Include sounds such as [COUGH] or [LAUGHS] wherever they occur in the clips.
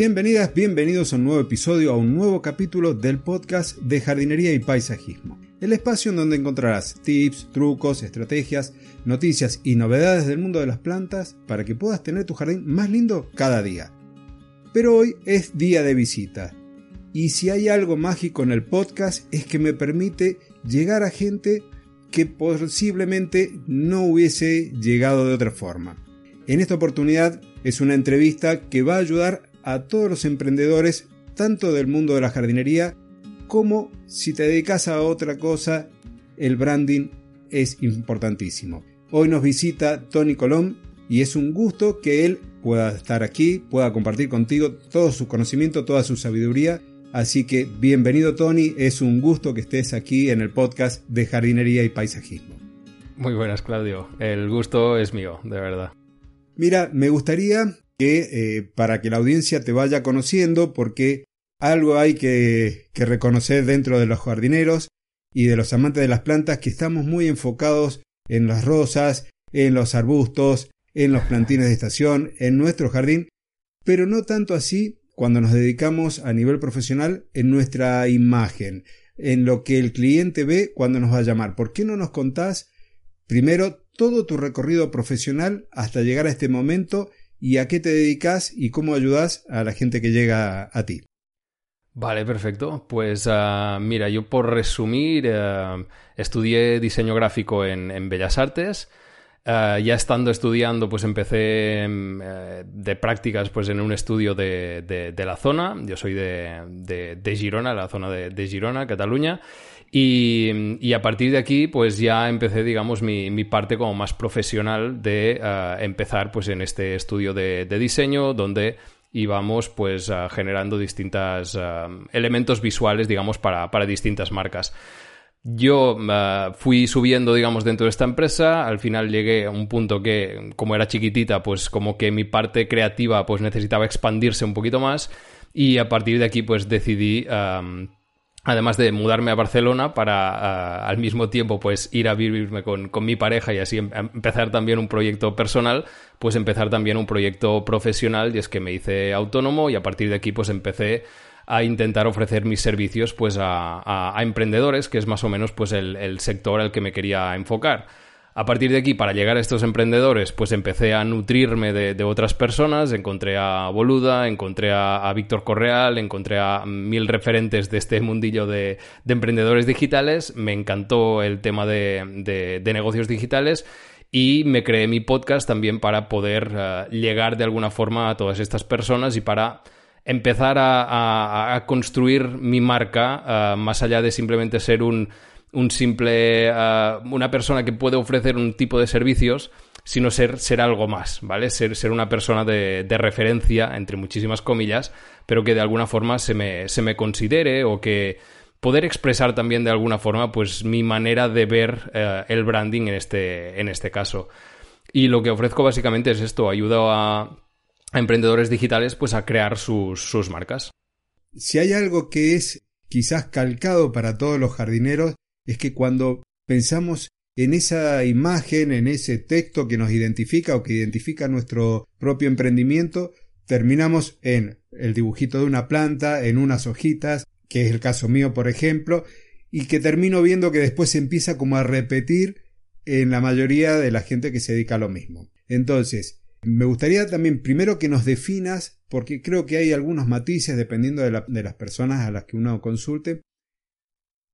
Bienvenidas, bienvenidos a un nuevo episodio, a un nuevo capítulo del podcast de jardinería y paisajismo. El espacio en donde encontrarás tips, trucos, estrategias, noticias y novedades del mundo de las plantas para que puedas tener tu jardín más lindo cada día. Pero hoy es día de visita. Y si hay algo mágico en el podcast es que me permite llegar a gente que posiblemente no hubiese llegado de otra forma. En esta oportunidad es una entrevista que va a ayudar a todos los emprendedores, tanto del mundo de la jardinería como si te dedicas a otra cosa, el branding es importantísimo. Hoy nos visita Tony Colón y es un gusto que él pueda estar aquí, pueda compartir contigo todo su conocimiento, toda su sabiduría. Así que bienvenido Tony, es un gusto que estés aquí en el podcast de jardinería y paisajismo. Muy buenas Claudio, el gusto es mío, de verdad. Mira, me gustaría que eh, para que la audiencia te vaya conociendo, porque algo hay que, que reconocer dentro de los jardineros y de los amantes de las plantas, que estamos muy enfocados en las rosas, en los arbustos, en los plantines de estación, en nuestro jardín, pero no tanto así cuando nos dedicamos a nivel profesional en nuestra imagen, en lo que el cliente ve cuando nos va a llamar. ¿Por qué no nos contás primero todo tu recorrido profesional hasta llegar a este momento y a qué te dedicas y cómo ayudas a la gente que llega a, ti. Vale, perfecto. Pues ah, mira, yo por resumir, eh, estudié diseño gráfico en, Bellas Artes. Eh, ya estando estudiando, pues empecé em, eh, de prácticas pues, en un estudio de, la zona. Yo soy de, Girona, la zona de, Girona, Cataluña. Y, a partir de aquí, pues ya empecé, digamos, mi, parte como más profesional de eh, empezar pues en este estudio de, diseño, donde íbamos pues generando distintos eh, elementos visuales, digamos, para, para distintas marcas. Yo fui subiendo, digamos, dentro de esta empresa. Al final llegué a un punto que, como era chiquitita, pues como que mi parte creativa pues necesitaba expandirse un poquito más. Y a partir de aquí, pues decidí además de mudarme a Barcelona para al mismo tiempo pues ir a vivirme con, mi pareja y así em, empezar también un proyecto personal, pues empezar también un proyecto profesional y es que me hice autónomo y a partir de aquí pues empecé a intentar ofrecer mis servicios pues a, emprendedores, que es más o menos pues el, el sector al que me quería enfocar. A partir de aquí, para llegar a estos emprendedores, pues empecé a nutrirme de, otras personas, encontré a Boluda, encontré a, Víctor Correal, encontré a mil referentes de este mundillo de, emprendedores digitales, me encantó el tema de, negocios digitales y me creé mi podcast también para poder eh, llegar de alguna forma a todas estas personas y para empezar a, construir mi marca eh, más allá de simplemente ser un un simple, ah, una persona que puede ofrecer un tipo de servicios, sino ser, ser algo más, ¿vale? Ser, ser una persona de, referencia, entre muchísimas comillas, pero que de alguna forma se me, se me considere o que poder expresar también de alguna forma pues mi manera de ver eh, el branding en este, en este caso. Y lo que ofrezco básicamente es esto, ayuda a, a emprendedores digitales pues a crear sus, sus marcas. Si hay algo que es quizás calcado para todos los jardineros, es que cuando pensamos en esa imagen, en ese texto que nos identifica o que identifica nuestro propio emprendimiento, terminamos en el dibujito de una planta, en unas hojitas, que es el caso mío, por ejemplo, y que termino viendo que después se empieza como a repetir en la mayoría de la gente que se dedica a lo mismo. Entonces, me gustaría también primero que nos definas, porque creo que hay algunos matices dependiendo de, de las personas a las que uno consulte,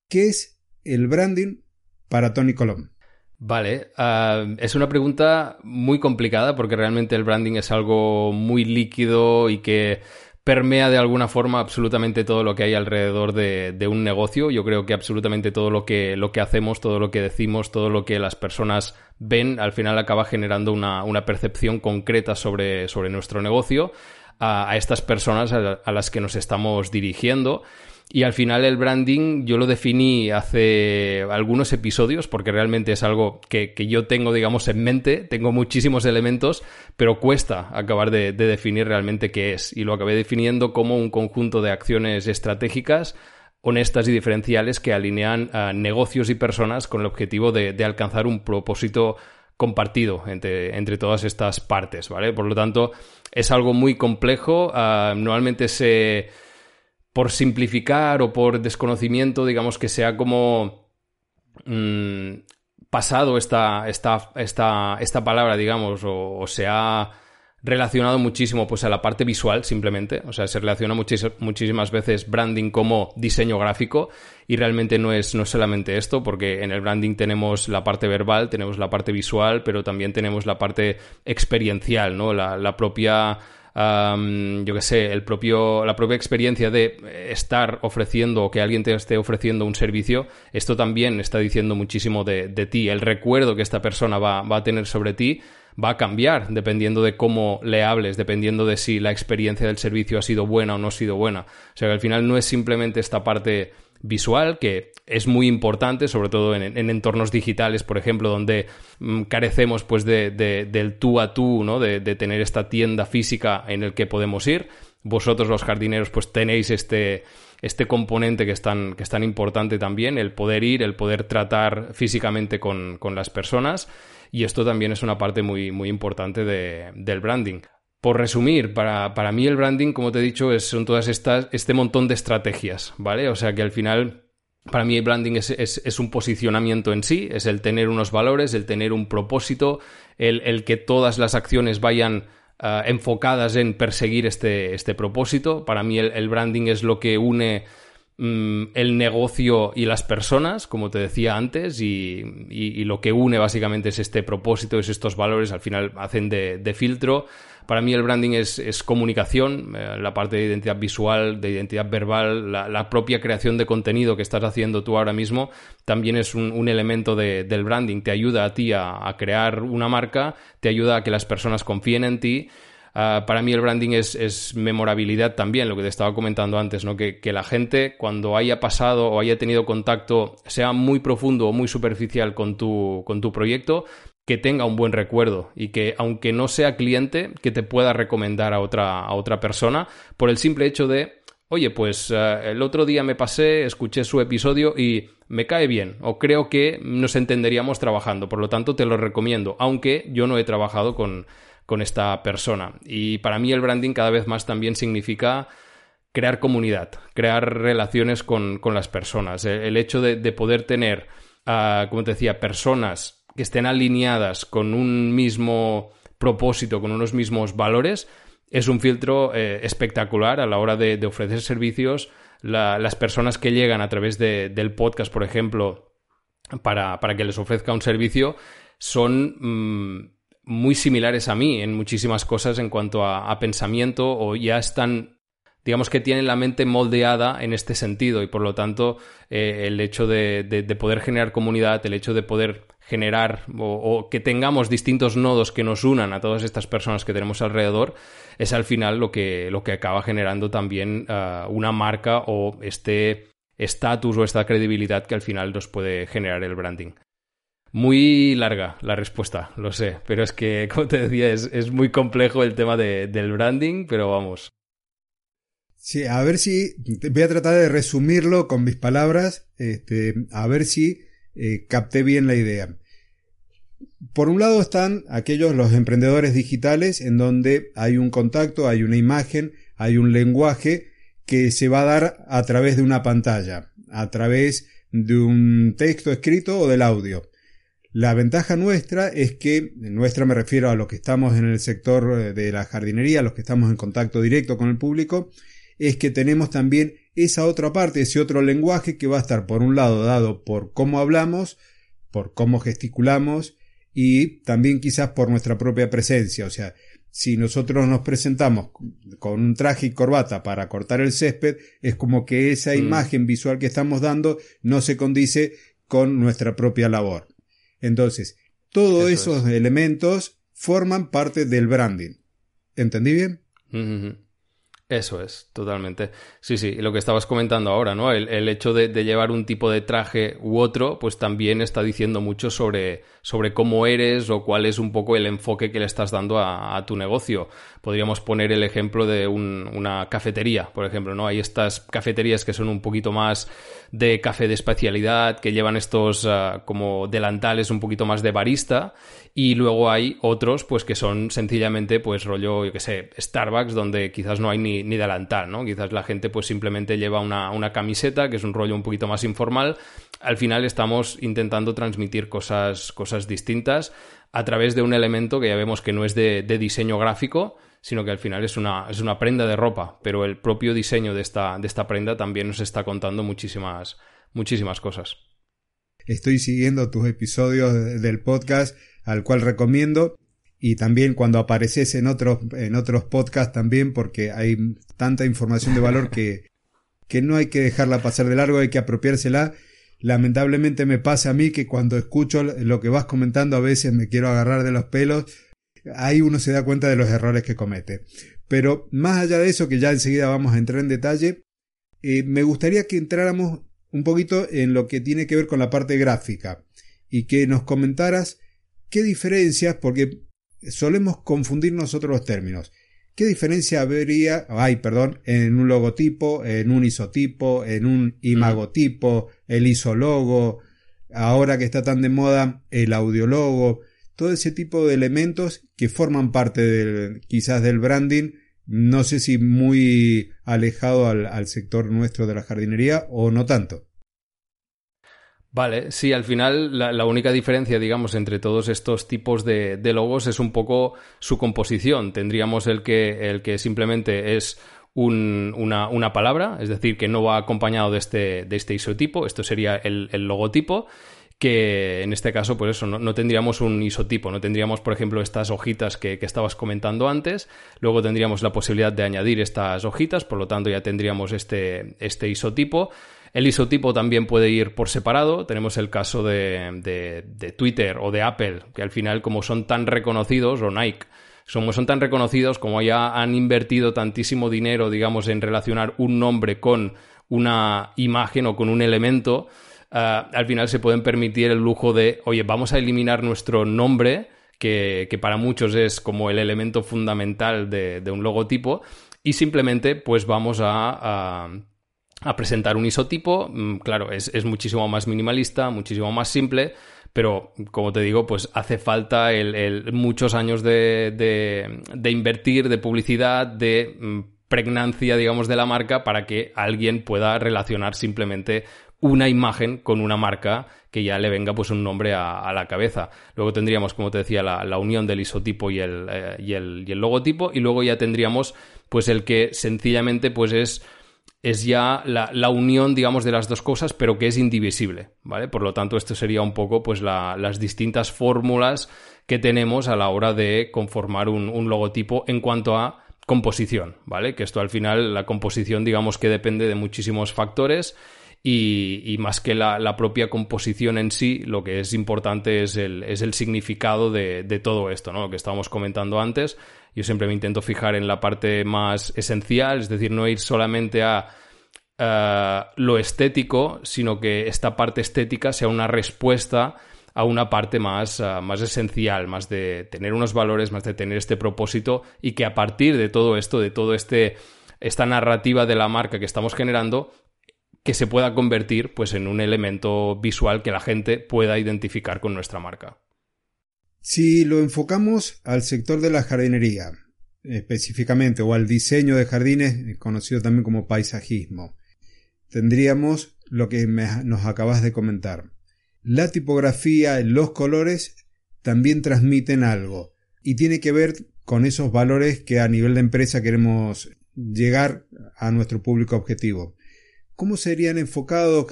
qué es el branding para Tony Colón? Vale, ah, es una pregunta muy complicada porque realmente el branding es algo muy líquido y que permea de alguna forma absolutamente todo lo que hay alrededor de, un negocio. Yo creo que absolutamente todo lo que, lo que hacemos, todo lo que decimos, todo lo que las personas ven, al final acaba generando una, percepción concreta sobre, sobre nuestro negocio a, estas personas a las que nos estamos dirigiendo. Y al final el branding yo lo definí hace algunos episodios porque realmente es algo que, yo tengo, digamos, en mente, tengo muchísimos elementos, pero cuesta acabar de, definir realmente qué es. Y lo acabé definiendo como un conjunto de acciones estratégicas honestas y diferenciales que alinean a negocios y personas con el objetivo de, alcanzar un propósito compartido entre, entre, todas estas partes, ¿vale? Por lo tanto, es algo muy complejo. Ah, normalmente se. Por simplificar o por desconocimiento, digamos que sea como. Mm, pasado esta, esta, esta, esta palabra, digamos, o, se ha relacionado muchísimo pues a la parte visual simplemente, o sea, se relaciona muchísimas veces branding como diseño gráfico y realmente no es, no solamente esto, porque en el branding tenemos la parte verbal, tenemos la parte visual, pero también tenemos la parte experiencial, ¿no? La, propia... yo qué sé, el propio, la propia experiencia de estar ofreciendo o que alguien te esté ofreciendo un servicio, esto también está diciendo muchísimo de, ti, el recuerdo que esta persona va, va a tener sobre ti va a cambiar dependiendo de cómo le hables, dependiendo de si la experiencia del servicio ha sido buena o no ha sido buena. O sea que al final no es simplemente esta parte visual, que es muy importante, sobre todo en, entornos digitales, por ejemplo, donde mm, carecemos pues de, del tú a tú, ¿no? De, de, tener esta tienda física en el que podemos ir. Vosotros los jardineros pues tenéis este, este componente que es, tan, que es tan importante también, el poder ir, el poder tratar físicamente con, con las personas y esto también es una parte muy, muy importante del branding. Por resumir, para, para, mí el branding, como te he dicho, son todas estas, este montón de estrategias, ¿vale? O sea que al final, para mí el branding es, es, un posicionamiento en sí, es el tener unos valores, el tener un propósito, el, el que todas las acciones vayan ah, enfocadas en perseguir este, este propósito. Para mí el, el branding es lo que une Mm, el negocio y las personas, como te decía antes, y, lo que une básicamente es este propósito, es estos valores, al final hacen de, filtro. Para mí el branding es, comunicación, eh, la parte de identidad visual, de identidad verbal, la, propia creación de contenido que estás haciendo tú ahora mismo, también es un, elemento del branding, te ayuda a ti a crear una marca, te ayuda a que las personas confíen en ti Ah, para mí el branding es, memorabilidad también, lo que te estaba comentando antes, ¿no? Que, la gente cuando haya pasado o haya tenido contacto, sea muy profundo o muy superficial con tu, con tu proyecto, que tenga un buen recuerdo y que aunque no sea cliente, que te pueda recomendar a otra, a otra persona por el simple hecho de, oye, pues ah, el otro día me pasé, escuché su episodio y me cae bien o creo que nos entenderíamos trabajando, por lo tanto te lo recomiendo, aunque yo no he trabajado con, con esta persona. Y para mí el branding cada vez más también significa crear comunidad, crear relaciones con, las personas. El, hecho de, poder tener, ah, como te decía, personas que estén alineadas con un mismo propósito, con unos mismos valores, es un filtro eh, espectacular a la hora de, ofrecer servicios. las personas que llegan a través del podcast, por ejemplo, para, que les ofrezca un servicio, son mm, muy similares a mí en muchísimas cosas en cuanto a, pensamiento o ya están digamos que tienen la mente moldeada en este sentido y por lo tanto eh, el hecho de, poder generar comunidad, el hecho de poder generar o, que tengamos distintos nodos que nos unan a todas estas personas que tenemos alrededor es al final lo que, lo que acaba generando también ah, una marca o este estatus o esta credibilidad que al final nos puede generar el branding. Muy larga la respuesta, lo sé, pero es que, [LAUGHS] como te decía, es, muy complejo el tema del branding, pero vamos. Sí, a ver si, voy a tratar de resumirlo con mis palabras, este, a ver si eh, capté bien la idea. Por un lado están aquellos los emprendedores digitales en donde hay un contacto, hay una imagen, hay un lenguaje que se va a dar a través de una pantalla, a través de un texto escrito o del audio. La ventaja nuestra es que, nuestra me refiero a los que estamos en el sector eh, de la jardinería, los que estamos en contacto directo con el público, es que tenemos también esa otra parte, ese otro lenguaje que va a estar por un lado dado por cómo hablamos, por cómo gesticulamos y también quizás por nuestra propia presencia. O sea, si nosotros nos presentamos con un traje y corbata para cortar el césped, es como que esa mm. imagen visual que estamos dando no se condice con nuestra propia labor. Entonces, todos esos elementos forman parte del branding. ¿Entendí bien? Eso es, totalmente. Sí, sí, lo que estabas comentando ahora, ¿no? El, hecho de, llevar un tipo de traje u otro, pues también está diciendo mucho sobre, sobre cómo eres o cuál es un poco el enfoque que le estás dando a, tu negocio. Podríamos poner el ejemplo de una cafetería, por ejemplo, ¿no? Hay estas cafeterías que son un poquito más de café de especialidad, que llevan estos ah, como delantales un poquito más de barista, y luego hay otros, pues que son sencillamente, pues rollo, yo qué sé, Starbucks, donde quizás no hay ni, ni delantal, ¿no? Quizás la gente pues simplemente lleva una, una camiseta, que es un rollo un poquito más informal. Al final estamos intentando transmitir cosas, cosas distintas a través de un elemento que ya vemos que no es de, de diseño gráfico, sino que al final es una, es una prenda de ropa, pero el propio diseño de esta, de esta prenda también nos está contando muchísimas, muchísimas cosas. Estoy siguiendo tus episodios del podcast, al cual recomiendo, y también cuando apareces en otros, en otros podcasts también, porque hay tanta información de valor que, que no hay que dejarla pasar de largo, hay que apropiársela. Lamentablemente me pasa a mí que cuando escucho lo que vas comentando a veces me quiero agarrar de los pelos ahí uno se da cuenta de los errores que comete. Pero más allá de eso, que ya enseguida vamos a entrar en detalle, eh, me gustaría que entráramos un poquito en lo que tiene que ver con la parte gráfica y que nos comentaras qué diferencias, porque solemos confundir nosotros los términos. ¿Qué diferencia habría, ay, perdón, en un logotipo, en un isotipo, en un imagotipo, el isologo, ahora que está tan de moda el audiologo? todo ese tipo de elementos que forman parte del, quizás del branding, no sé si muy alejado al, sector nuestro de la jardinería o no tanto. Vale, sí, al final la, única diferencia, digamos, entre todos estos tipos de, logos es un poco su composición. Tendríamos el que, el que simplemente es una, una, palabra, es decir, que no va acompañado de este, de este isotipo, esto sería el, el logotipo, que en este caso, pues eso, no, tendríamos un isotipo, no tendríamos, por ejemplo, estas hojitas que, estabas comentando antes, luego tendríamos la posibilidad de añadir estas hojitas, por lo tanto ya tendríamos este, este isotipo. El isotipo también puede ir por separado. Tenemos el caso de, de, Twitter o de Apple, que al final, como son tan reconocidos, o Nike, son, son tan reconocidos, como ya han invertido tantísimo dinero, digamos, en relacionar un nombre con una imagen o con un elemento, Ah, al final se pueden permitir el lujo de, oye, vamos a eliminar nuestro nombre, que, para muchos es como el elemento fundamental de, un logotipo, y simplemente pues vamos a, presentar un isotipo. Mm, claro, es, muchísimo más minimalista, muchísimo más simple, pero como te digo, pues hace falta el, muchos años de, de, invertir, de publicidad, de mm, pregnancia, digamos, de la marca para que alguien pueda relacionar simplemente una imagen con una marca que ya le venga pues un nombre a, la cabeza. Luego tendríamos, como te decía, la, unión del isotipo y el, eh, y, el, y el, logotipo y luego ya tendríamos pues el que sencillamente pues es, es ya la, unión, digamos, de las dos cosas, pero que es indivisible, ¿vale? Por lo tanto, esto sería un poco pues las distintas fórmulas que tenemos a la hora de conformar un, un logotipo en cuanto a composición, ¿vale? Que esto al final, la composición, digamos que depende de muchísimos factores y, más que la, propia composición en sí, lo que es importante es el, es el significado de, todo esto, ¿no? Que estábamos comentando antes. Yo siempre me intento fijar en la parte más esencial, es decir, no ir solamente a lo estético, sino que esta parte estética sea una respuesta a una parte más, más esencial, más de tener unos valores, más de tener este propósito y que a partir de todo esto, de todo este esta narrativa de la marca que estamos generando, que se pueda convertir pues, en un elemento visual que la gente pueda identificar con nuestra marca. Si lo enfocamos al sector de la jardinería, específicamente, o al diseño de jardines, conocido también como paisajismo, tendríamos lo que nos acabas de comentar. La tipografía, los colores también transmiten algo y tiene que ver con esos valores que a nivel de empresa queremos llegar a nuestro público objetivo. ¿Cómo serían enfocados?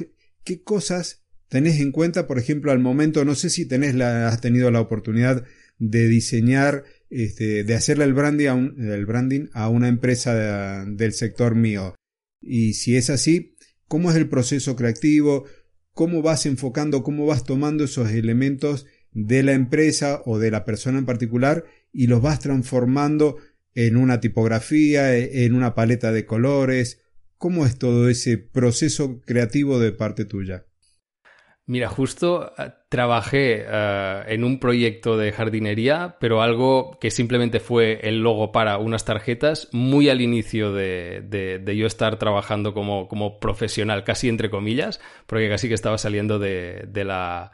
¿Qué cosas tenés en cuenta, por ejemplo, al momento? No sé si tenés la, has tenido la oportunidad de diseñar, este, de hacerle el branding a, el branding a una empresa del sector mío. Y si es así, ¿cómo es el proceso creativo? ¿Cómo vas enfocando, cómo vas tomando esos elementos de la empresa o de la persona en particular y los vas transformando en una tipografía, en una paleta de colores? ¿Cómo es todo ese proceso creativo de parte tuya? Mira, justo eh, trabajé eh, en un proyecto de jardinería, pero algo que simplemente fue el logo para unas tarjetas, muy al inicio de, yo estar trabajando como, como, profesional, casi entre comillas, porque casi que estaba saliendo de, la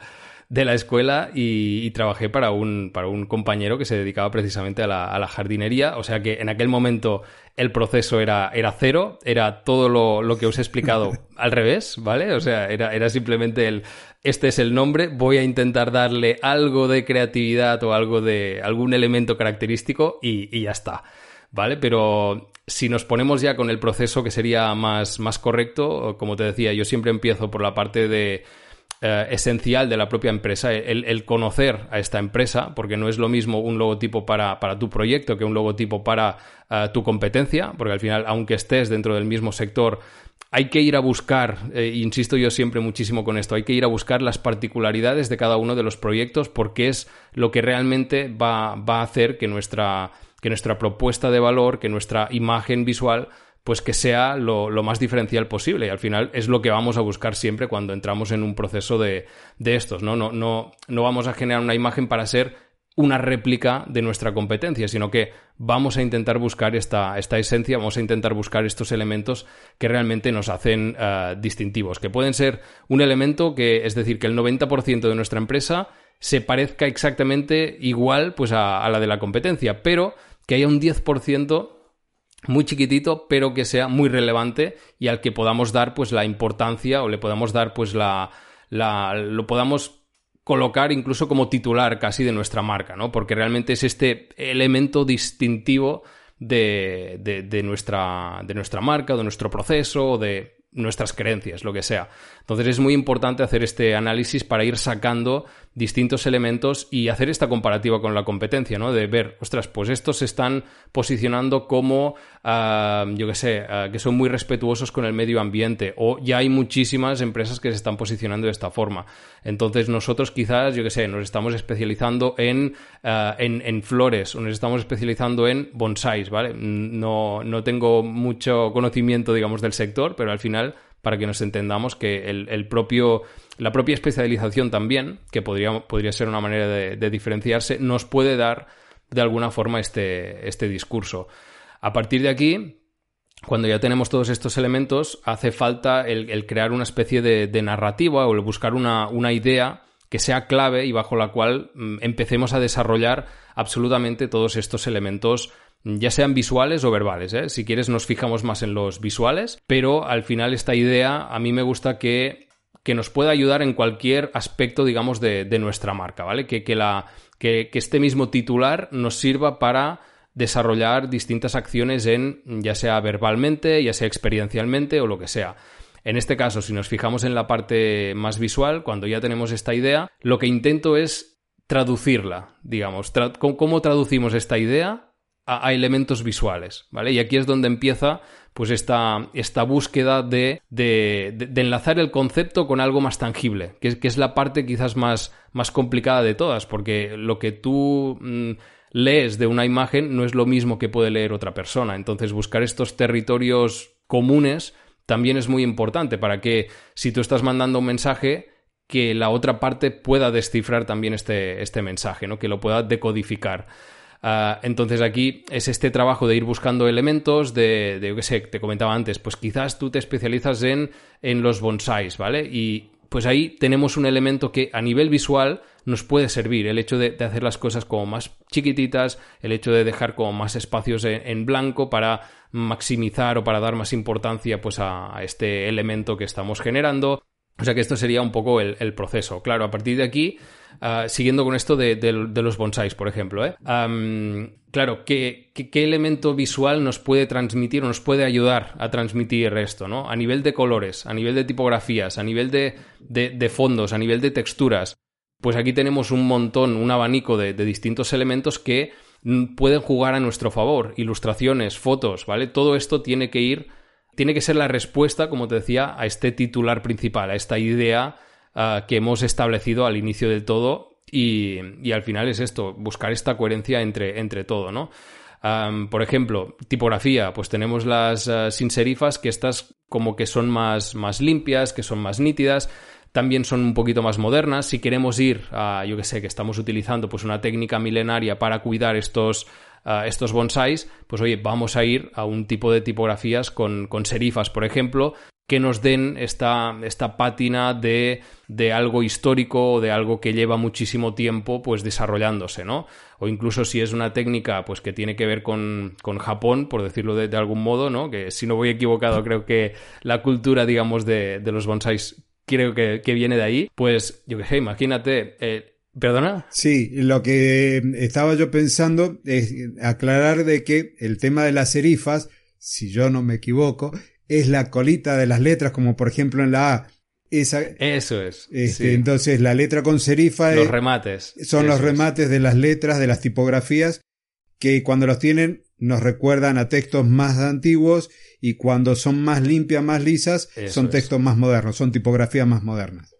de la escuela y, trabajé para un, para un compañero que se dedicaba precisamente a la, a la, jardinería. O sea que en aquel momento el proceso era, era cero, era todo lo, que os he explicado [LAUGHS] al revés, ¿vale? O sea, era, era simplemente el, este es el nombre, voy a intentar darle algo de creatividad o algo de algún elemento característico y, y ya está. ¿Vale? Pero si nos ponemos ya con el proceso que sería más, más correcto, como te decía, yo siempre empiezo por la parte de eh, esencial de la propia empresa, el, conocer a esta empresa, porque no es lo mismo un logotipo para, tu proyecto que un logotipo para eh, tu competencia, porque al final, aunque estés dentro del mismo sector, hay que ir a buscar, eh, insisto yo siempre muchísimo con esto, hay que ir a buscar las particularidades de cada uno de los proyectos porque es lo que realmente va, va a hacer que nuestra, que nuestra propuesta de valor, que nuestra imagen visual pues que sea lo, más diferencial posible. Y al final es lo que vamos a buscar siempre cuando entramos en un proceso de, estos, ¿no? No, ¿no? no vamos a generar una imagen para ser una réplica de nuestra competencia, sino que vamos a intentar buscar esta, esta esencia, vamos a intentar buscar estos elementos que realmente nos hacen eh, distintivos, que pueden ser un elemento que, es decir, que el 90% de nuestra empresa se parezca exactamente igual pues, a, a la de la competencia, pero que haya un 10% muy chiquitito, pero que sea muy relevante y al que podamos dar pues la importancia o le podamos dar pues la, lo podamos colocar incluso como titular casi de nuestra marca, ¿no? Porque realmente es este elemento distintivo de, de, de nuestra, de nuestra marca, de nuestro proceso, de nuestras creencias, lo que sea. Entonces es muy importante hacer este análisis para ir sacando distintos elementos y hacer esta comparativa con la competencia, ¿no? De ver, ostras, pues estos se están posicionando como, ah, yo qué sé, ah, que son muy respetuosos con el medio ambiente o ya hay muchísimas empresas que se están posicionando de esta forma. Entonces nosotros quizás, yo qué sé, nos estamos especializando en, ah, en, flores o nos estamos especializando en bonsáis, ¿vale? No, no tengo mucho conocimiento, digamos, del sector, pero al final para que nos entendamos que el, propio, la propia especialización también, que podría, podría ser una manera de, diferenciarse, nos puede dar de alguna forma este, este discurso. A partir de aquí, cuando ya tenemos todos estos elementos, hace falta el, crear una especie de, narrativa o el buscar una, una, idea que sea clave y bajo la cual mm, empecemos a desarrollar absolutamente todos estos elementos ya sean visuales o verbales. ¿eh? Si quieres nos fijamos más en los visuales, pero al final esta idea a mí me gusta que, que nos pueda ayudar en cualquier aspecto, digamos, de, nuestra marca, ¿vale? Que, que, la, que, este mismo titular nos sirva para desarrollar distintas acciones en ya sea verbalmente, ya sea experiencialmente o lo que sea. En este caso, si nos fijamos en la parte más visual, cuando ya tenemos esta idea, lo que intento es traducirla, digamos. ¿Cómo traducimos esta idea a, elementos visuales, ¿vale? Y aquí es donde empieza pues esta, esta búsqueda de, de, enlazar el concepto con algo más tangible, que es, la parte quizás más, más, complicada de todas, porque lo que tú mm, lees de una imagen no es lo mismo que puede leer otra persona. Entonces, buscar estos territorios comunes también es muy importante para que si tú estás mandando un mensaje, que la otra parte pueda descifrar también este, este mensaje, ¿no? que lo pueda decodificar. Ah, entonces aquí es este trabajo de ir buscando elementos de, de yo qué sé, te comentaba antes, pues quizás tú te especializas en, en los bonsáis, ¿vale? Y pues ahí tenemos un elemento que a nivel visual nos puede servir, el hecho de, hacer las cosas como más chiquititas, el hecho de dejar como más espacios en, blanco para maximizar o para dar más importancia pues a este elemento que estamos generando. O sea que esto sería un poco el, proceso. Claro, a partir de aquí, ah, siguiendo con esto de, los bonsáis, por ejemplo, ¿eh? claro, ¿qué, ¿qué, elemento visual nos puede transmitir o nos puede ayudar a transmitir esto, ¿no? A nivel de colores, a nivel de tipografías, a nivel de, de fondos, a nivel de texturas. Pues aquí tenemos un montón, un abanico de, distintos elementos que pueden jugar a nuestro favor. Ilustraciones, fotos, ¿vale? Todo esto tiene que ir tiene que ser la respuesta, como te decía, a este titular principal, a esta idea ah, que hemos establecido al inicio del todo y, al final es esto, buscar esta coherencia entre, entre todo, ¿no? por ejemplo, tipografía, pues tenemos las uh, sin serifas que estas como que son más, más limpias, que son más nítidas también son un poquito más modernas. Si queremos ir a, yo que sé, que estamos utilizando pues una técnica milenaria para cuidar estos, uh, estos bonsáis, pues oye, vamos a ir a un tipo de tipografías con, con serifas, por ejemplo, que nos den esta, esta pátina de, de, algo histórico o de algo que lleva muchísimo tiempo pues desarrollándose, ¿no? O incluso si es una técnica pues que tiene que ver con, con Japón, por decirlo de, algún modo, ¿no? Que si no voy equivocado creo que la cultura, digamos, de, de los bonsáis creo que, que, viene de ahí, pues yo qué sé, imagínate... Eh, ¿Perdona? Sí, lo que estaba yo pensando es aclarar de que el tema de las serifas, si yo no me equivoco, es la colita de las letras, como por ejemplo en la A. Esa, Eso es. Este, sí. Entonces la letra con serifa los remates. Son los remates es. de las letras, de las tipografías, que cuando los tienen nos recuerdan a textos más antiguos y cuando son más limpias, más lisas, Eso son textos es. más modernos, son tipografías más modernas.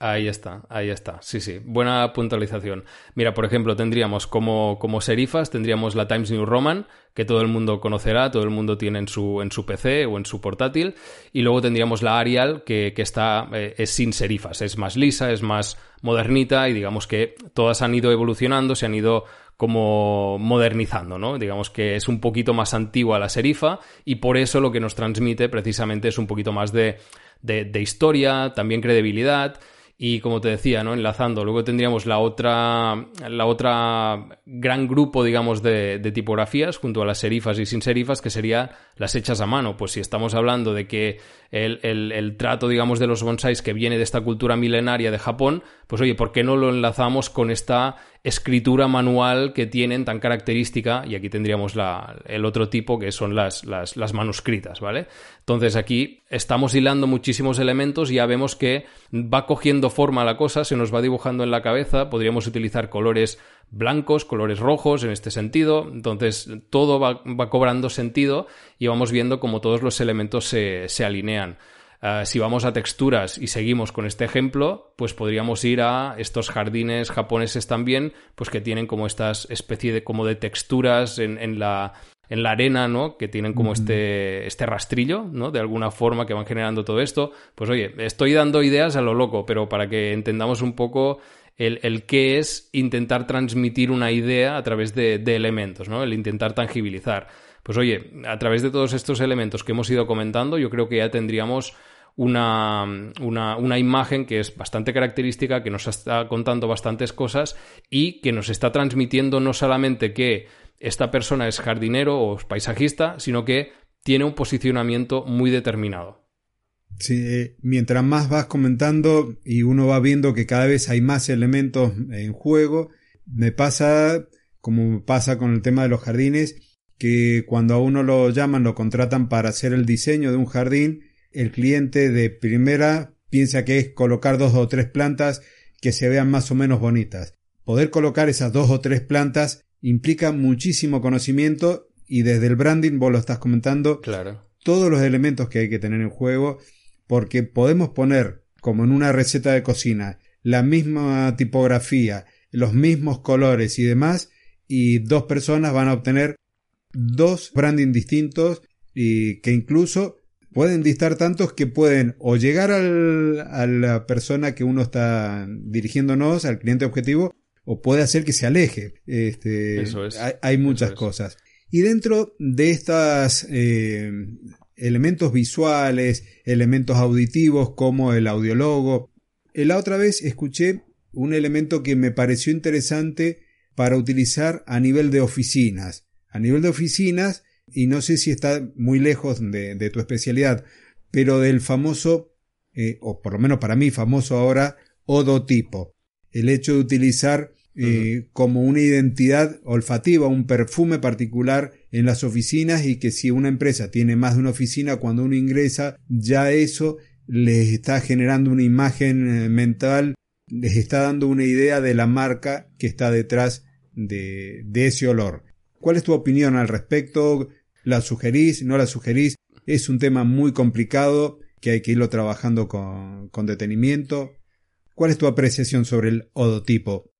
Ahí está, ahí está. Sí, sí. Buena puntualización. Mira, por ejemplo, tendríamos como, como serifas, tendríamos la Times New Roman, que todo el mundo conocerá, todo el mundo tiene en su, en su PC o en su portátil. Y luego tendríamos la Arial, que, que está, eh, es sin serifas, es más lisa, es más modernita y digamos que todas han ido evolucionando, se han ido como modernizando, ¿no? Digamos que es un poquito más antigua la serifa y por eso lo que nos transmite precisamente es un poquito más de, de, de historia, también credibilidad y como te decía, ¿no? Enlazando, luego tendríamos la otra, la otra gran grupo, digamos, de, de, tipografías, junto a las serifas y sin serifas, que sería las hechas a mano. Pues si estamos hablando de que el, el, el trato, digamos, de los bonsáis que viene de esta cultura milenaria de Japón, pues oye, ¿por qué no lo enlazamos con esta escritura manual que tienen tan característica? Y aquí tendríamos la, el otro tipo, que son las, las, manuscritas, ¿vale? Entonces aquí estamos hilando muchísimos elementos y ya vemos que va cogiendo forma la cosa, se nos va dibujando en la cabeza, podríamos utilizar colores blancos, colores rojos en este sentido, entonces todo va, cobrando sentido y vamos viendo cómo todos los elementos se alinean. Uh, si vamos a texturas y seguimos con este ejemplo, pues podríamos ir a estos jardines japoneses también, pues que tienen como estas especie de como de texturas en, en la en la arena, ¿no? Que tienen como este, este rastrillo, ¿no? De alguna forma que van generando todo esto. Pues oye, estoy dando ideas a lo loco, pero para que entendamos un poco el, el qué es intentar transmitir una idea a través de, de elementos, ¿no? El intentar tangibilizar. Pues oye, a través de todos estos elementos que hemos ido comentando, yo creo que ya tendríamos una, una, una, imagen que es bastante característica, que nos está contando bastantes cosas y que nos está transmitiendo no solamente que esta persona es jardinero o paisajista, sino que tiene un posicionamiento muy determinado. Sí, mientras más vas comentando y uno va viendo que cada vez hay más elementos en juego, me pasa, como pasa con el tema de los jardines, que cuando a uno lo llaman, lo contratan para hacer el diseño de un jardín, el cliente de primera piensa que es colocar dos o tres plantas que se vean más o menos bonitas. Poder colocar esas dos o tres plantas implica muchísimo conocimiento y desde el branding, vos lo estás comentando, claro. todos los elementos que hay que tener en juego, porque podemos poner, como en una receta de cocina, la misma tipografía, los mismos colores y demás, y dos personas van a obtener dos branding distintos y que incluso pueden distar tantos que pueden o llegar al, a la persona que uno está dirigiéndonos, al cliente objetivo, o puede hacer que se aleje. Este, Eso es. Hay, hay muchas Eso es. cosas. Y dentro de estos eh, elementos visuales, elementos auditivos como el audiologo, la otra vez escuché un elemento que me pareció interesante para utilizar a nivel de oficinas. A nivel de oficinas, y no sé si está muy lejos de, de tu especialidad, pero del famoso, eh, o por lo menos para mí famoso ahora, odotipo. El hecho de utilizar eh, como una identidad olfativa, un perfume particular en las oficinas y que si una empresa tiene más de una oficina, cuando uno ingresa, ya eso les está generando una imagen eh, mental, les está dando una idea de la marca que está detrás de, de ese olor. ¿Cuál es tu opinión al respecto? ¿La sugerís? ¿No la sugerís? Es un tema muy complicado que hay que irlo trabajando con, con detenimiento. ¿Cuál es tu apreciación sobre el odotipo?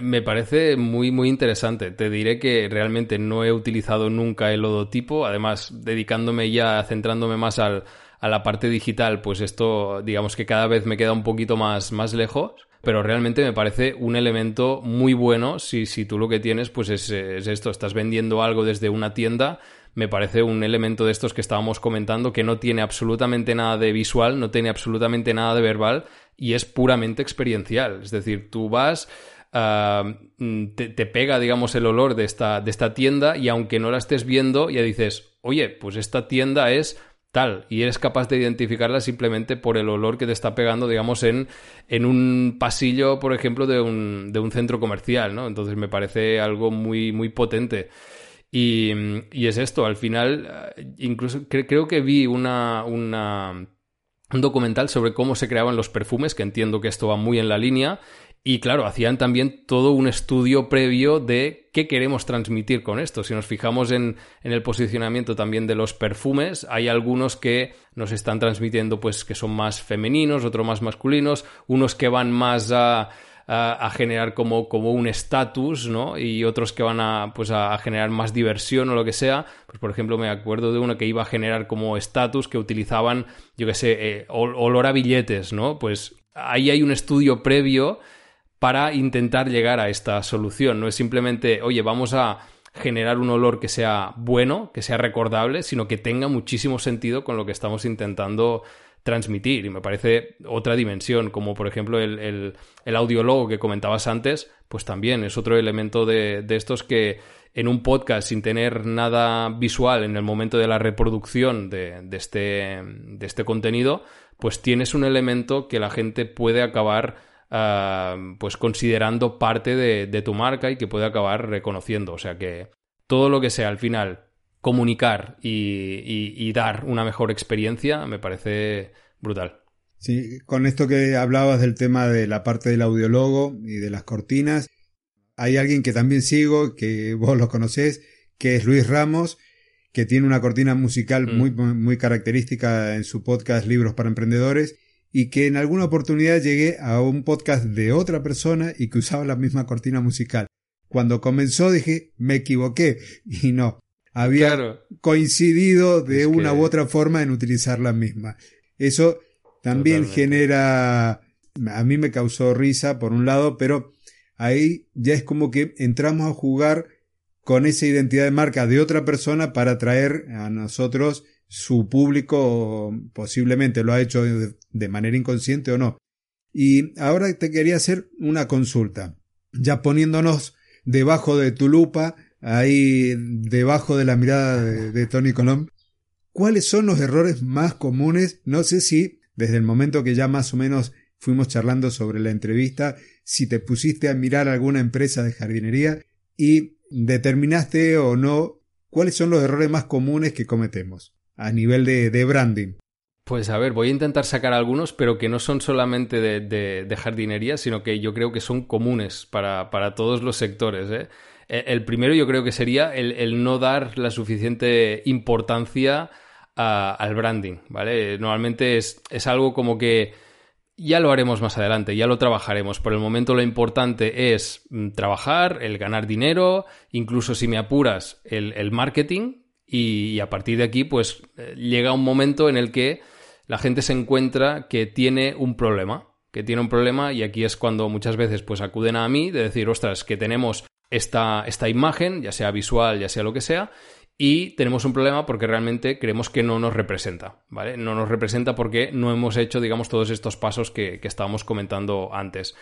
Me parece muy, muy interesante. Te diré que realmente no he utilizado nunca el lodotipo. Además, dedicándome ya, centrándome más al, a la parte digital, pues esto, digamos que cada vez me queda un poquito más, más lejos. Pero realmente me parece un elemento muy bueno si, si tú lo que tienes, pues es, es esto, estás vendiendo algo desde una tienda me parece un elemento de estos que estábamos comentando que no tiene absolutamente nada de visual, no tiene absolutamente nada de verbal y es puramente experiencial. Es decir, tú vas, Mm, te, pega, digamos, el olor de esta, de esta tienda y aunque no la estés viendo, ya dices, oye, pues esta tienda es y eres capaz de identificarla simplemente por el olor que te está pegando, digamos, en, en un pasillo, por ejemplo, de un, de un centro comercial, ¿no? Entonces me parece algo muy, muy potente. Y, y es esto, al final, eh, incluso creo que vi una, una, un documental sobre cómo se creaban los perfumes, que entiendo que esto va muy en la línea, y claro, hacían también todo un estudio previo de qué queremos transmitir con esto. Si nos fijamos en, el posicionamiento también de los perfumes, hay algunos que nos están transmitiendo pues que son más femeninos, otros más masculinos, unos que van más a, generar como, como un estatus, ¿no? Y otros que van a, pues a, generar más diversión o lo que sea. Pues por ejemplo, me acuerdo de uno que iba a generar como estatus que utilizaban, yo qué sé, eh, olor a billetes, ¿no? Pues ahí hay un estudio previo para intentar llegar a esta solución. No es simplemente, oye, vamos a generar un olor que sea bueno, que sea recordable, sino que tenga muchísimo sentido con lo que estamos intentando transmitir. Y me parece otra dimensión, como por ejemplo el, el, audiólogo que comentabas antes, pues también es otro elemento de, estos que en un podcast sin tener nada visual en el momento de la reproducción de, este, de este contenido, pues tienes un elemento que la gente puede acabar Ah, pues considerando parte de, tu marca y que puede acabar reconociendo. O sea que todo lo que sea al final comunicar y, dar una mejor experiencia me parece brutal. Sí, con esto que hablabas del tema de la parte del audiologo y de las cortinas, hay alguien que también sigo, que [LAUGHS] vos lo conocés, que es Luis Ramos, que tiene una cortina musical mm. muy, muy característica en su podcast Libros para Emprendedores y que en alguna oportunidad llegué a un podcast de otra persona y que usaba la misma cortina musical. Cuando comenzó dije, me equivoqué [LAUGHS] y no, había coincidido de una u otra forma en utilizar la misma. Eso también genera, a mí me causó risa por un lado, pero ahí ya es como que entramos a jugar con esa identidad de marca de otra persona para traer a nosotros su público posiblemente lo ha hecho de manera inconsciente o no. Y ahora te quería hacer una consulta, ya poniéndonos debajo de tu lupa, ahí debajo de la mirada de, Tony Colón, ¿cuáles son los errores más comunes? No sé si desde el momento que ya más o menos fuimos charlando sobre la entrevista, si te pusiste a mirar alguna empresa de jardinería y determinaste o no cuáles son los errores más comunes que cometemos a nivel de, branding? Pues a ver, voy a intentar sacar algunos, pero que no son solamente de, jardinería, sino que yo creo que son comunes para, todos los sectores. ¿eh? E, el primero yo creo que sería el, no dar la suficiente importancia al branding, ¿vale? Normalmente es, es, algo como que ya lo haremos más adelante, ya lo trabajaremos. Por el momento lo importante es mm, trabajar, el ganar dinero, incluso si me apuras, el marketing, y, a partir de aquí, pues eh, llega un momento en el que la gente se encuentra que tiene un problema, que tiene un problema y aquí es cuando muchas veces pues acuden a mí de decir, ostras, que tenemos esta, esta imagen, ya sea visual, ya sea lo que sea, y tenemos un problema porque realmente creemos que no nos representa, ¿vale? No nos representa porque no hemos hecho, digamos, todos estos pasos que, que estábamos comentando antes.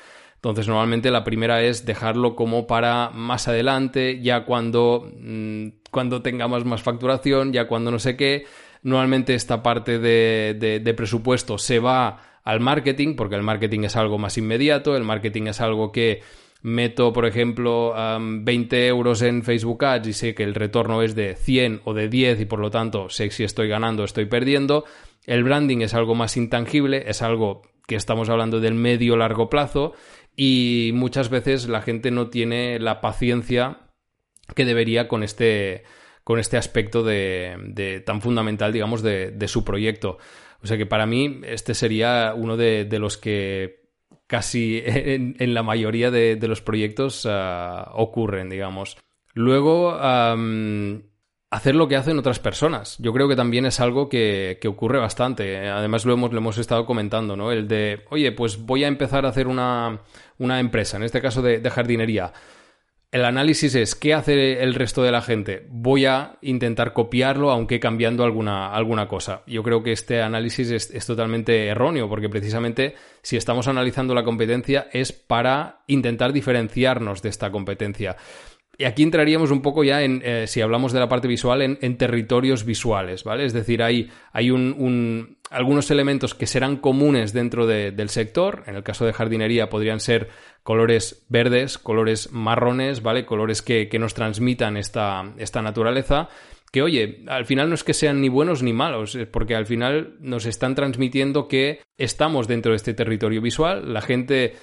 Entonces, normalmente la primera es dejarlo como para más adelante, ya cuando, mm, cuando tengamos más facturación, ya cuando no sé qué. Normalmente esta parte de, de, presupuesto se va al marketing, porque el marketing es algo más inmediato, el marketing es algo que meto, por ejemplo, 20 euros en Facebook Ads y sé que el retorno es de 100 o de 10 y por lo tanto sé si estoy ganando o estoy perdiendo. El branding es algo más intangible, es algo que estamos hablando del medio largo plazo y muchas veces la gente no tiene la paciencia que debería con este, con este aspecto de, tan fundamental, digamos, de, su proyecto. O sea que para mí este sería uno de, los que casi [LAUGHS] en, la mayoría de, los proyectos ah, ocurren, digamos. Luego, hacer lo que hacen otras personas. Yo creo que también es algo que, ocurre bastante. Además, lo hemos, lo hemos estado comentando, ¿no? El de, oye, pues voy a empezar a hacer una, empresa, en este caso de, jardinería. El análisis es qué hace el resto de la gente. Voy a intentar copiarlo, aunque cambiando alguna, alguna cosa. Yo creo que este análisis es, es, totalmente erróneo, porque precisamente si estamos analizando la competencia es para intentar diferenciarnos de esta competencia. Y aquí entraríamos un poco ya en, eh, si hablamos de la parte visual, en, territorios visuales, ¿vale? Es decir, hay, hay un, algunos elementos que serán comunes dentro del sector. En el caso de jardinería podrían ser colores verdes, colores marrones, ¿vale? Colores que, nos transmitan esta, esta naturaleza que oye, al final no es que sean ni buenos ni malos, porque al final nos están transmitiendo que estamos dentro de este territorio visual, la gente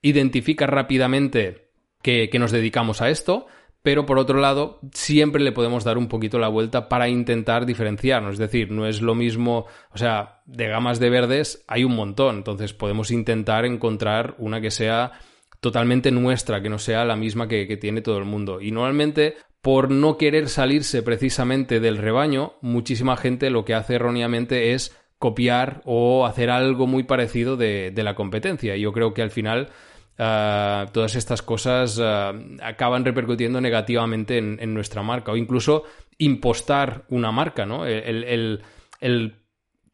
identifica rápidamente que, nos dedicamos a esto, pero por otro lado, siempre le podemos dar un poquito la vuelta para intentar diferenciarnos. Es decir, no es lo mismo, o sea, de gamas de verdes hay un montón, entonces podemos intentar encontrar una que sea totalmente nuestra, que no sea la misma que, tiene todo el mundo. Y normalmente, por no querer salirse precisamente del rebaño, muchísima gente lo que hace erróneamente es copiar o hacer algo muy parecido de la competencia. Y yo creo que al final Ah, todas estas cosas ah, acaban repercutiendo negativamente en, nuestra marca o incluso impostar una marca, ¿no? el,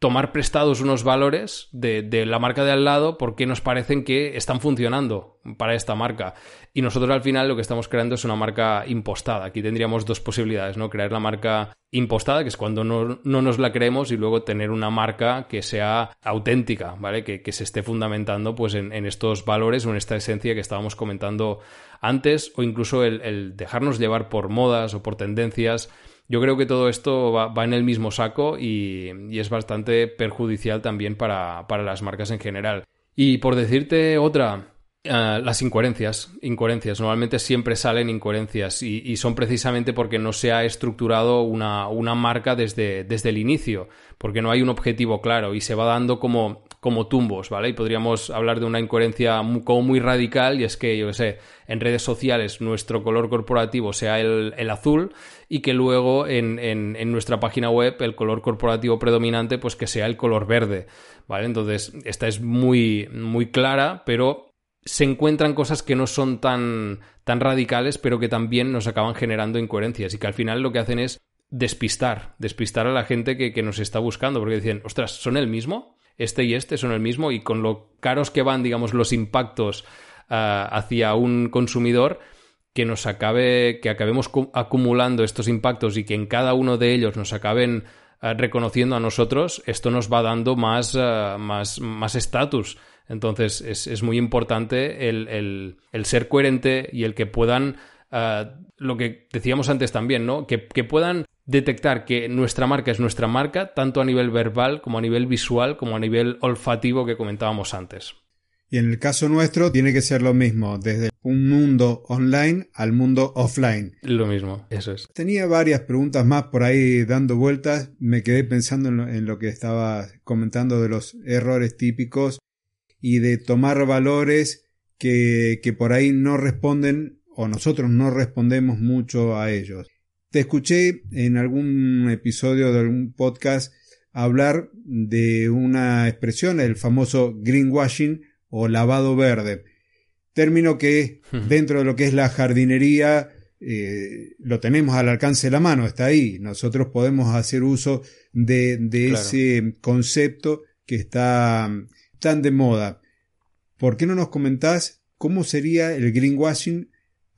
tomar prestados unos valores de, la marca de al lado porque nos parecen que están funcionando para esta marca. Y nosotros al final lo que estamos creando es una marca impostada. Aquí tendríamos dos posibilidades, ¿no? Crear la marca impostada, que es cuando no, nos la creemos, y luego tener una marca que sea auténtica, ¿vale? Que, se esté fundamentando pues en, estos valores o en esta esencia que estábamos comentando antes, o incluso el dejarnos llevar por modas o por tendencias yo creo que todo esto va, en el mismo saco y, es bastante perjudicial también para, las marcas en general. Y por decirte otra, eh, las incoherencias, incoherencias. Normalmente siempre salen incoherencias y, son precisamente porque no se ha estructurado una, una, marca desde, desde el inicio, porque no hay un objetivo claro y se va dando como como tumbos, ¿vale? Y podríamos hablar de una incoherencia como muy radical y es que, yo qué sé, en redes sociales nuestro color corporativo sea el, azul y que luego en, en, nuestra página web el color corporativo predominante pues que sea el color verde, ¿vale? Entonces, esta es muy, muy clara, pero se encuentran cosas que no son tan, tan radicales, pero que también nos acaban generando incoherencias y que al final lo que hacen es despistar, despistar a la gente que, que nos está buscando, porque dicen, ostras, ¿son el mismo? Este y este son el mismo y con lo caros que van, digamos, los impactos ah, hacia un consumidor, que nos acabe, que acabemos acumulando estos impactos y que en cada uno de ellos nos acaben ah, reconociendo a nosotros, esto nos va dando más ah, más estatus. Entonces es, muy importante el, ser coherente y el que puedan, lo que decíamos antes también, ¿no? Que, que puedan detectar que nuestra marca es nuestra marca, tanto a nivel verbal como a nivel visual, como a nivel olfativo que comentábamos antes. Y en el caso nuestro tiene que ser lo mismo, desde un mundo online al mundo offline. Lo mismo, eso es. Tenía varias preguntas más por ahí dando vueltas. Me quedé pensando en lo, que estaba comentando de los errores típicos y de tomar valores que, que por ahí no responden o nosotros no respondemos mucho a ellos. Te escuché en algún episodio de algún podcast hablar de una expresión, el famoso greenwashing o lavado verde, término que dentro de lo que es la jardinería eh, lo tenemos al alcance de la mano, está ahí. Nosotros podemos hacer uso de, ese concepto que está tan de moda. ¿Por qué no nos comentás cómo sería el greenwashing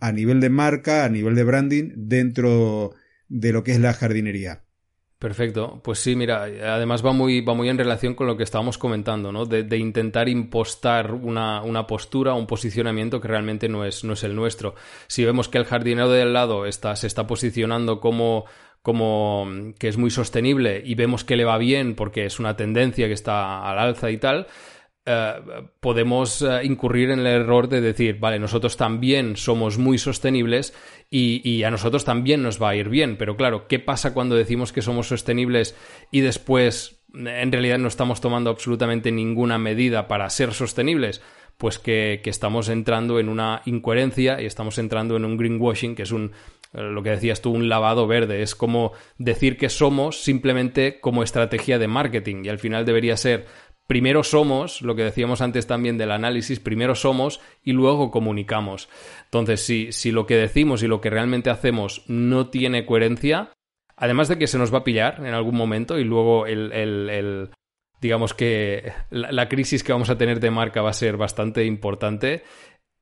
a nivel de marca, a nivel de branding dentro de lo que es la jardinería. Perfecto, pues sí, mira, además va muy, va muy en relación con lo que estábamos comentando, ¿no? De, intentar impostar una, una, postura, un posicionamiento que realmente no es, no es el nuestro. Si vemos que el jardinero de al lado está, se está posicionando como, como que es muy sostenible y vemos que le va bien porque es una tendencia que está al alza y tal, eh, podemos eh, incurrir en el error de decir, vale, nosotros también somos muy sostenibles y, a nosotros también nos va a ir bien. Pero claro, ¿qué pasa cuando decimos que somos sostenibles y después en realidad no estamos tomando absolutamente ninguna medida para ser sostenibles? pues que, que estamos entrando en una incoherencia y estamos entrando en un greenwashing, que es un, lo que decías tú, un lavado verde. Es como decir que somos simplemente como estrategia de marketing y al final debería ser primero somos, lo que decíamos antes también del análisis, primero somos y luego comunicamos. Entonces, si, si lo que decimos y lo que realmente hacemos no tiene coherencia, además de que se nos va a pillar en algún momento y luego el, digamos que la, crisis que vamos a tener de marca va a ser bastante importante.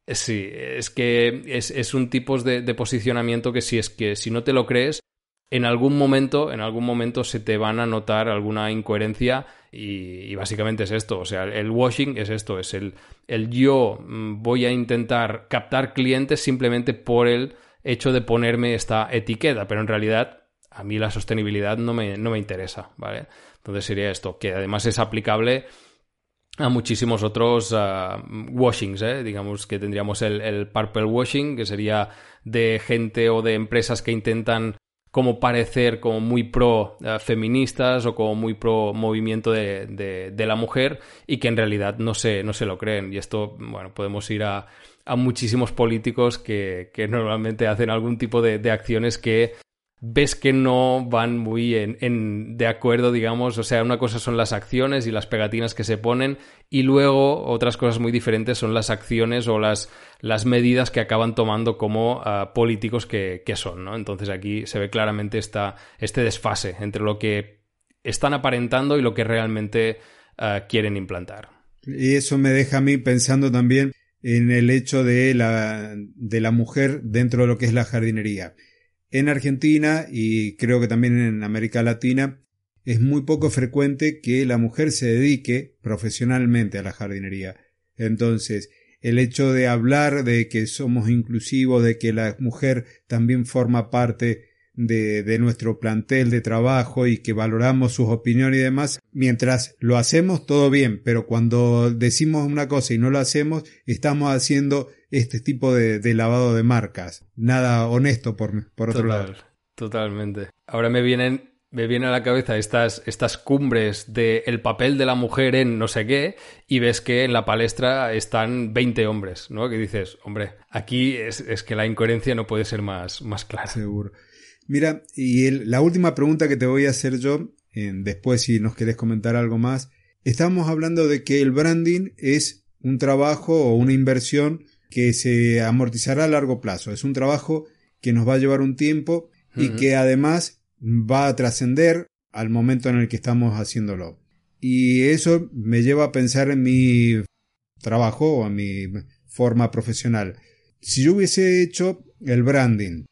Sí, es que es, un tipo de, de, posicionamiento que si es que si no te lo crees, en algún momento, en algún momento se te van a notar alguna incoherencia y, básicamente es esto. O sea, el washing es esto, es el, el yo mm, voy a intentar captar clientes simplemente por el hecho de ponerme esta etiqueta, pero en realidad a mí la sostenibilidad no me, no me interesa, ¿vale? Entonces sería esto, que además es aplicable a muchísimos otros ah, washings, ¿eh? digamos que tendríamos el, el, purple washing, que sería de gente o de empresas que intentan como parecer como muy pro eh, feministas o como muy pro movimiento de, de, la mujer y que en realidad no se, no se lo creen. Y esto, bueno, podemos ir a, a muchísimos políticos que, que, normalmente hacen algún tipo de, de acciones que ves que no van muy de acuerdo, digamos, o sea, una cosa son las acciones y las pegatinas que se ponen y luego otras cosas muy diferentes son las acciones o las, las medidas que acaban tomando como ah, políticos que, son, ¿no? Entonces aquí se ve claramente esta, este desfase entre lo que están aparentando y lo que realmente ah, quieren implantar. Y eso me deja a mí pensando también en el hecho de la, de la mujer dentro de lo que es la jardinería en Argentina y creo que también en América Latina es muy poco frecuente que la mujer se dedique profesionalmente a la jardinería. Entonces, el hecho de hablar de que somos inclusivos, de que la mujer también forma parte de, de, nuestro plantel de trabajo y que valoramos sus opiniones y demás, mientras lo hacemos todo bien, pero cuando decimos una cosa y no lo hacemos, estamos haciendo este tipo de, lavado de marcas. Nada honesto por, por otro lado. Totalmente. Ahora me vienen me viene a la cabeza estas, estas cumbres del el papel de la mujer en no sé qué y ves que en la palestra están 20 hombres, ¿no? Que dices, hombre, aquí es, que la incoherencia no puede ser más, más clara. Seguro. Mira, y la última pregunta que te voy a hacer yo, después si nos querés comentar algo más, estamos hablando de que el branding es un trabajo o una inversión que se amortizará a largo plazo. Es un trabajo que nos va a llevar un tiempo y que además va a trascender al momento en el que estamos haciéndolo. Y eso me lleva a pensar en mi trabajo o en mi forma profesional. Si yo hubiese hecho el branding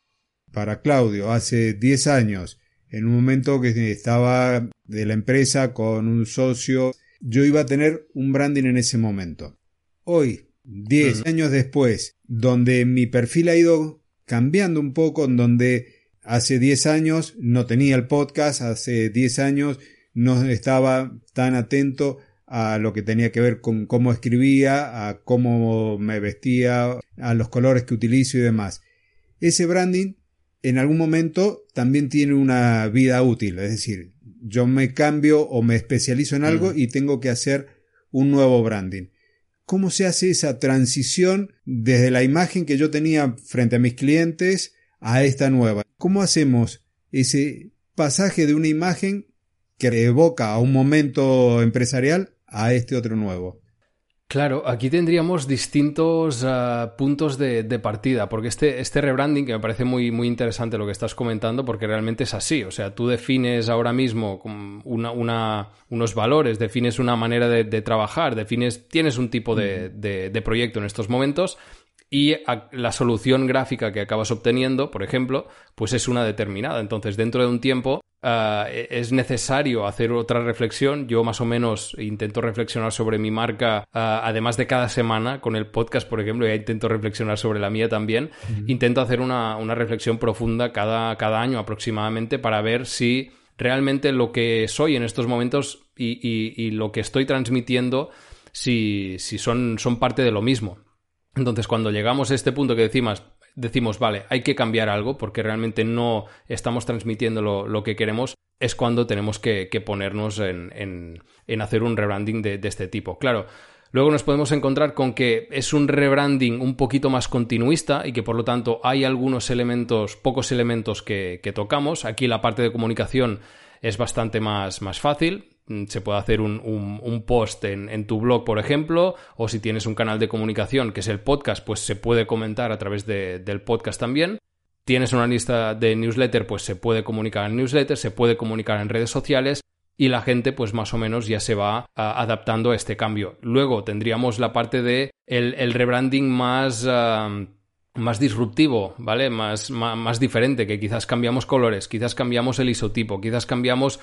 para Claudio hace 10 años, en un momento que estaba de la empresa con un socio, yo iba a tener un branding en ese momento. Hoy, 10 años después, donde mi perfil ha ido cambiando un poco, en donde hace 10 años no tenía el podcast, hace 10 años no estaba tan atento a lo que tenía que ver con cómo escribía, a cómo me vestía, a los colores que utilizo y demás. Ese branding en algún momento también tiene una vida útil, es decir, yo me cambio o me especializo en algo y tengo que hacer un nuevo branding. ¿Cómo se hace esa transición desde la imagen que yo tenía frente a mis clientes a esta nueva? ¿Cómo hacemos ese pasaje de una imagen que evoca a un momento empresarial a este otro nuevo? Claro, aquí tendríamos distintos eh, puntos de, partida, porque este, este rebranding, que me parece muy, muy interesante lo que estás comentando, porque realmente es así. O sea, tú defines ahora mismo una, unos valores, defines una manera de, trabajar, defines, tienes un tipo de, de proyecto en estos momentos y la solución gráfica que acabas obteniendo, por ejemplo, pues es una determinada. Entonces, dentro de un tiempo ah, e-, es necesario hacer otra reflexión. Yo más o menos intento reflexionar sobre mi marca, ah, además de cada semana con el podcast, por ejemplo, ya intento reflexionar sobre la mía también. Intento hacer una, reflexión profunda cada, cada año aproximadamente para ver si realmente lo que soy en estos momentos y, lo que estoy transmitiendo si, si son, son parte de lo mismo. Entonces, cuando llegamos a este punto que decimos, decimos, vale, hay que cambiar algo porque realmente no estamos transmitiendo lo, que queremos, es cuando tenemos que, ponernos en, hacer un rebranding de, este tipo. Claro, Luego nos podemos encontrar con que es un rebranding un poquito más continuista y que por lo tanto hay algunos elementos, pocos elementos que, tocamos. Aquí la parte de comunicación es bastante más, más fácil. Mm, se puede hacer un, post en, tu blog, por ejemplo, o si tienes un canal de comunicación que es el podcast, pues se puede comentar a través del podcast también. Tienes una lista de newsletter, pues se puede comunicar en newsletter, se puede comunicar en redes sociales y la gente pues más o menos ya se va adaptando a este cambio. Luego tendríamos la parte de el, rebranding más... más disruptivo, ¿vale? Más, más, diferente, que quizás cambiamos colores, quizás cambiamos el isotipo, quizás cambiamos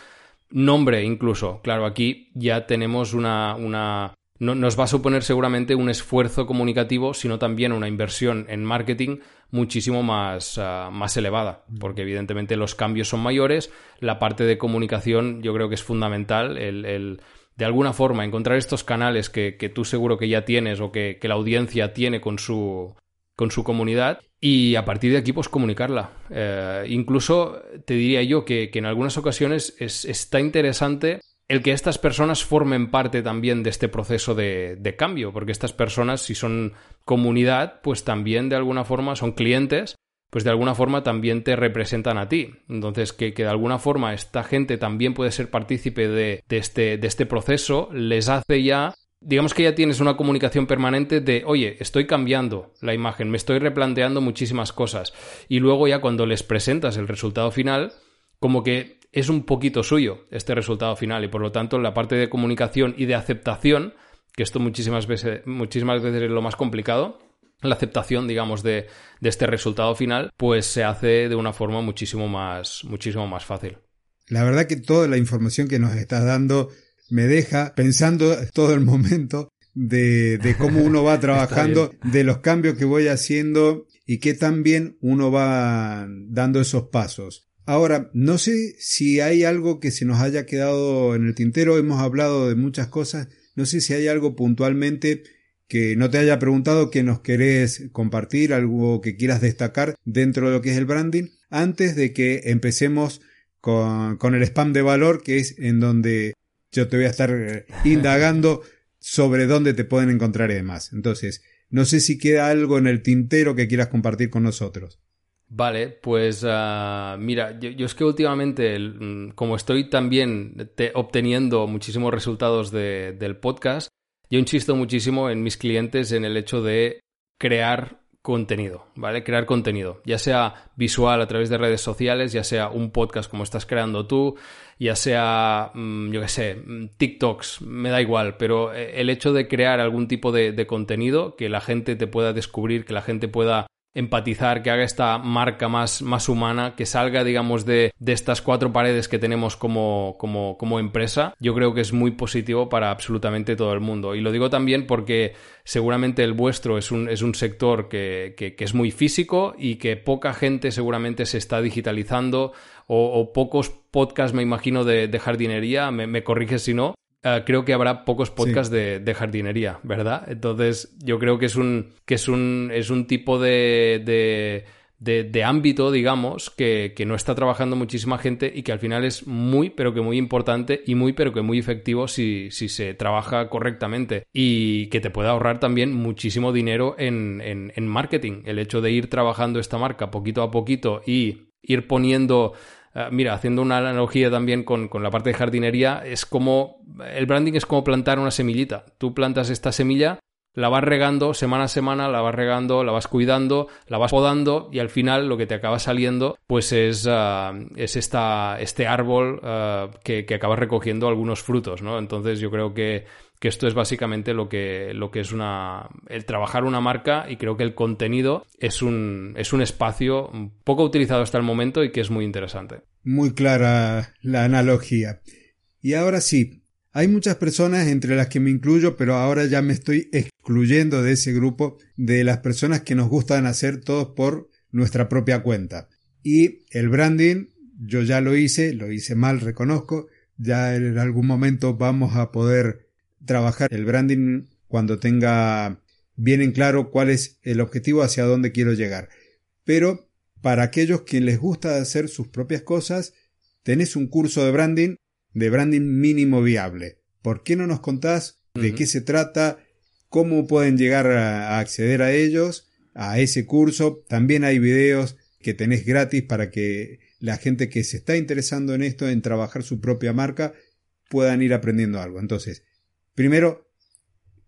nombre incluso. Claro, aquí ya tenemos una, una no, nos va a suponer seguramente un esfuerzo comunicativo, sino también una inversión en marketing muchísimo más, ah, más elevada, porque evidentemente los cambios son mayores, la parte de comunicación yo creo que es fundamental, el, de alguna forma encontrar estos canales que, tú seguro que ya tienes o que, la audiencia tiene con su, con su comunidad y a partir de aquí pues comunicarla. Eh, incluso te diría yo que, en algunas ocasiones es, está interesante el que estas personas formen parte también de este proceso de, cambio, porque estas personas, si son comunidad, pues también de alguna forma son clientes, pues de alguna forma también te representan a ti. Entonces, que, de alguna forma esta gente también puede ser partícipe de, este, de este proceso, les hace ya digamos que ya tienes una comunicación permanente de, oye, estoy cambiando la imagen, me estoy replanteando muchísimas cosas. Y luego ya cuando les presentas el resultado final, como que es un poquito suyo este resultado final y por lo tanto la parte de comunicación y de aceptación, que esto muchísimas veces, muchísimas veces es lo más complicado, la aceptación, digamos, de, este resultado final, pues se hace de una forma muchísimo más, muchísimo más fácil. La verdad que toda la información que nos estás dando me deja pensando todo el momento de, de cómo uno va [LAUGHS] trabajando, de los cambios que voy haciendo y que también uno va dando esos pasos. Ahora, no sé si hay algo que se nos haya quedado en el tintero, hemos hablado de muchas cosas, no sé si hay algo puntualmente que no te haya preguntado que nos querés compartir, algo que quieras destacar dentro de lo que es el branding, antes de que empecemos con, con el spam de valor, que es en donde yo te voy a estar eh, indagando sobre dónde te pueden encontrar y demás. Entonces, no sé si queda algo en el tintero que quieras compartir con nosotros. Vale, pues ah, mira, yo, es que últimamente, mm, como estoy también obteniendo muchísimos resultados del podcast, yo insisto muchísimo en mis clientes en el hecho de crear contenido, ¿vale? Crear contenido, ya sea visual a través de redes sociales, ya sea un podcast como estás creando tú, ya sea, mm, yo qué sé, mm, TikToks, me da igual, pero eh, el hecho de crear algún tipo de contenido que la gente te pueda descubrir, que la gente pueda empatizar, que haga esta marca más, más humana, que salga, digamos, de, de estas cuatro paredes que tenemos como, como, empresa, yo creo que es muy positivo para absolutamente todo el mundo. Y lo digo también porque seguramente el vuestro es un, es un sector que, que, es muy físico y que poca gente seguramente se está digitalizando o, pocos podcasts, me imagino, de, de jardinería, me, me corriges si no, eh, creo que habrá pocos podcasts de, jardinería, ¿verdad? Entonces, yo creo que es un, que es un, es un tipo de, de, ámbito, digamos, que, no está trabajando muchísima gente y que al final es muy, pero que muy importante y muy, pero que muy efectivo si, si se trabaja correctamente y que te puede ahorrar también muchísimo dinero en, en, en marketing. El hecho de ir trabajando esta marca poquito a poquito y ir poniendo Ah, mira, haciendo una analogía también con, la parte de jardinería, es como, el branding es como plantar una semillita. Tú plantas esta semilla, la vas regando semana a semana, la vas regando, la vas cuidando, la vas podando y al final lo que te acaba saliendo pues es, ah, es esta, este árbol ah, que, que acabas recogiendo algunos frutos, ¿no? Entonces yo creo que que esto es básicamente lo que, lo que es una, el trabajar una marca y creo que el contenido es un, es un espacio poco utilizado hasta el momento y que es muy interesante. Muy clara la analogía. Y ahora sí, hay muchas personas entre las que me incluyo, pero ahora ya me estoy excluyendo de ese grupo de las personas que nos gustan hacer todo por nuestra propia cuenta. Y el branding, yo ya lo hice, lo hice mal, reconozco, ya en algún momento vamos a poder trabajar el branding cuando tenga bien en claro cuál es el objetivo hacia dónde quiero llegar. Pero para aquellos que les gusta hacer sus propias cosas, tenés un curso de branding, de branding mínimo viable. ¿Por qué no nos contás de qué se trata cómo pueden llegar a acceder a ellos, a ese curso. También hay videos que tenés gratis para que la gente que se está interesando en esto, en trabajar su propia marca, puedan ir aprendiendo algo. Entonces, primero,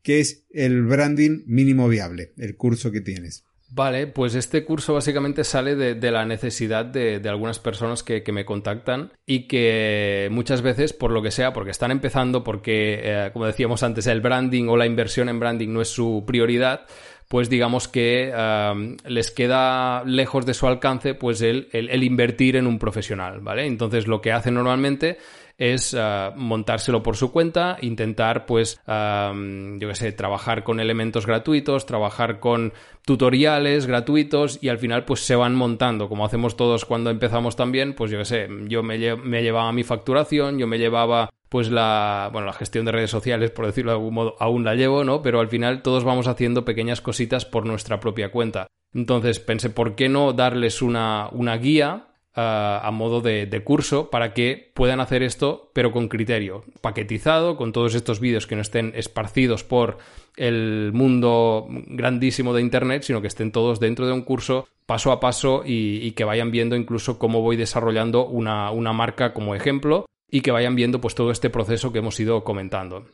¿qué es el branding mínimo viable? El curso que tienes. Vale, pues este curso básicamente sale de, la necesidad de, algunas personas que, me contactan y que muchas veces, por lo que sea, porque están empezando, porque, eh, como decíamos antes, el branding o la inversión en branding no es su prioridad, pues digamos que les queda lejos de su alcance pues el, el, invertir en un profesional, ¿vale? Entonces lo que hacen normalmente es uh, montárselo por su cuenta, intentar, pues, uh, yo qué sé, trabajar con elementos gratuitos, trabajar con tutoriales gratuitos y al final, pues, se van montando, como hacemos todos cuando empezamos también, pues, yo qué sé, yo me, me llevaba mi facturación, yo me llevaba pues la, bueno, la gestión de redes sociales, por decirlo de algún modo, aún la llevo, ¿no? Pero al final todos vamos haciendo pequeñas cositas por nuestra propia cuenta. Entonces pensé, ¿por qué no darles una, una guía a modo de, curso para que puedan hacer esto, pero con criterio, paquetizado, con todos estos vídeos que no estén esparcidos por el mundo grandísimo de Internet, sino que estén todos dentro de un curso paso a paso y, que vayan viendo incluso cómo voy desarrollando una, una marca como ejemplo y que vayan viendo pues todo este proceso que hemos ido comentando.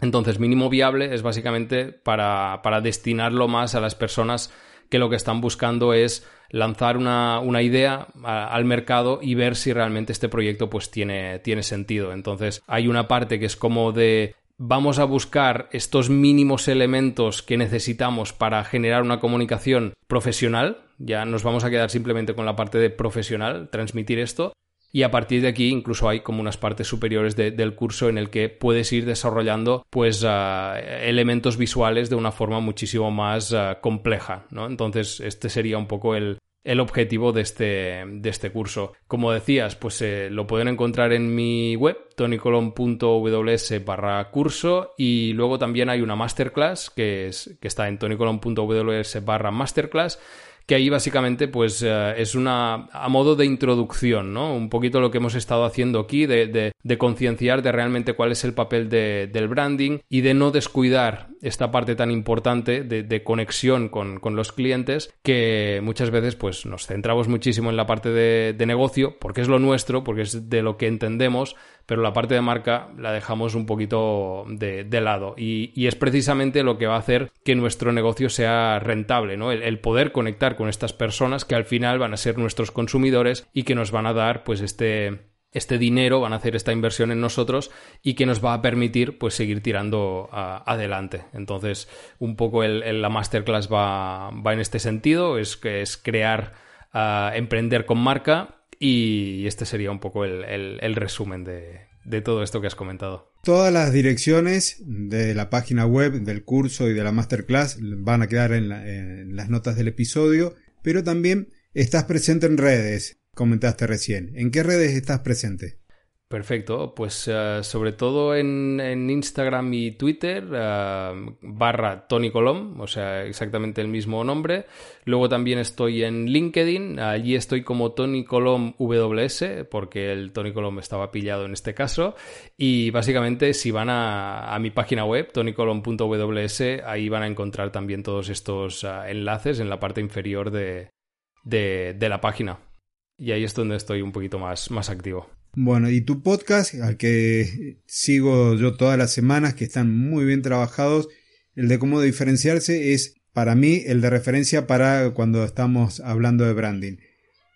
Entonces, mínimo viable es básicamente para, para destinarlo más a las personas que lo que están buscando es lanzar una, idea al mercado y ver si realmente este proyecto pues tiene, tiene sentido. Entonces hay una parte que es como de vamos a buscar estos mínimos elementos que necesitamos para generar una comunicación profesional. Ya nos vamos a quedar simplemente con la parte de profesional, transmitir esto. Y a partir de aquí incluso hay como unas partes superiores del curso en el que puedes ir desarrollando pues ah, elementos visuales de una forma muchísimo más ah, compleja, ¿no? Entonces este sería un poco el, objetivo de este, de este curso. Como decías, pues eh, lo pueden encontrar en mi web, tonicolon.ws barra curso y luego también hay una masterclass que, es, que está en tonicolon.ws barra masterclass que ahí básicamente pues eh, es una a modo de introducción, ¿no? Un poquito lo que hemos estado haciendo aquí de, de, concienciar de realmente cuál es el papel de, del branding y de no descuidar esta parte tan importante de, conexión con, con, los clientes que muchas veces pues nos centramos muchísimo en la parte de negocio porque es lo nuestro, porque es de lo que entendemos, pero la parte de marca la dejamos un poquito de, lado. Y, es precisamente lo que va a hacer que nuestro negocio sea rentable, ¿no? El, poder conectar con estas personas que al final van a ser nuestros consumidores y que nos van a dar, pues, este, este dinero, van a hacer esta inversión en nosotros y que nos va a permitir pues seguir tirando adelante. Entonces, un poco la masterclass va, va, en este sentido, es es crear, emprender con marca y este sería un poco el, resumen de, todo esto que has comentado. Todas las direcciones de la página web, del curso y de la masterclass van a quedar en, las notas del episodio, pero también estás presente en redes, comentaste recién. ¿En qué redes estás presente? Perfecto, pues eh, sobre todo en, Instagram y Twitter, uh, barra Tony Colom, o sea, exactamente el mismo nombre. Luego también estoy en LinkedIn, allí estoy como Tony Colom WS, porque el Tony Colom estaba pillado en este caso. Y básicamente, si van a, mi página web, tonycolom.ws, ahí van a encontrar también todos estos uh, enlaces en la parte inferior de, de, la página. Y ahí es donde estoy un poquito más, más activo. Bueno, y tu podcast, al que sigo yo todas las semanas, que están muy bien trabajados, el de cómo diferenciarse es para mí el de referencia para cuando estamos hablando de branding.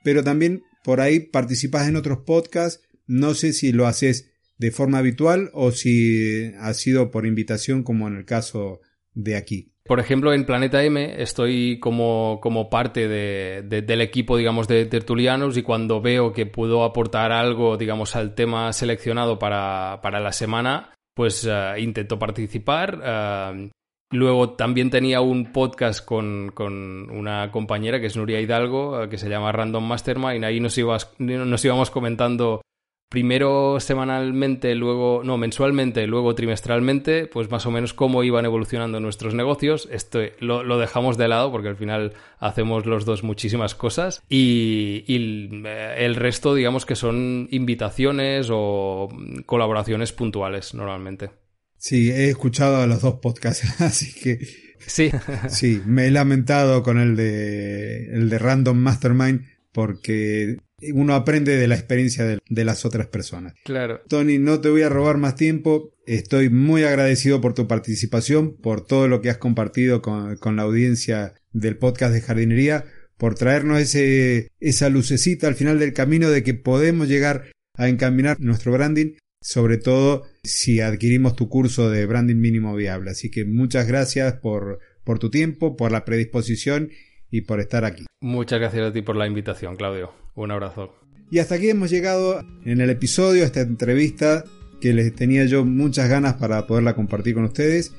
Pero también por ahí participas en otros podcasts, no sé si lo haces de forma habitual o si ha sido por invitación como en el caso de aquí. Por ejemplo, en Planeta M estoy como, como parte de, del equipo, digamos, de tertulianos y cuando veo que puedo aportar algo, digamos, al tema seleccionado para, para la semana, pues uh, intento participar. Uh, luego también tenía un podcast con, con, una compañera que es Nuria Hidalgo, uh, que se llama Random Mastermind, ahí nos, ibas, nos íbamos comentando primero semanalmente, luego, no, mensualmente, luego trimestralmente, pues más o menos cómo iban evolucionando nuestros negocios. Esto lo, dejamos de lado porque al final hacemos los dos muchísimas cosas y, eh, el resto, digamos que son invitaciones o colaboraciones puntuales normalmente. Sí, he escuchado a los dos podcasts, [LAUGHS] así que Sí. [LAUGHS] sí, me he lamentado con el de, el de Random Mastermind porque uno aprende de la experiencia de, de, las otras personas. Claro. Tony, no te voy a robar más tiempo. Estoy muy agradecido por tu participación, por todo lo que has compartido con, con la audiencia del podcast de jardinería, por traernos ese, esa lucecita al final del camino de que podemos llegar a encaminar nuestro branding, sobre todo si adquirimos tu curso de branding mínimo viable. Así que muchas gracias por, por tu tiempo, por la predisposición y por estar aquí. Muchas gracias a ti por la invitación, Claudio. Un abrazo. Y hasta aquí hemos llegado en el episodio, esta entrevista que les tenía yo muchas ganas para poderla compartir con ustedes.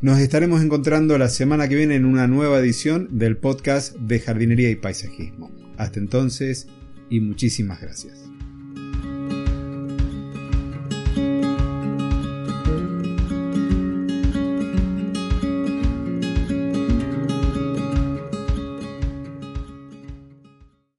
Nos estaremos encontrando la semana que viene en una nueva edición del podcast de jardinería y paisajismo. Hasta entonces y muchísimas gracias.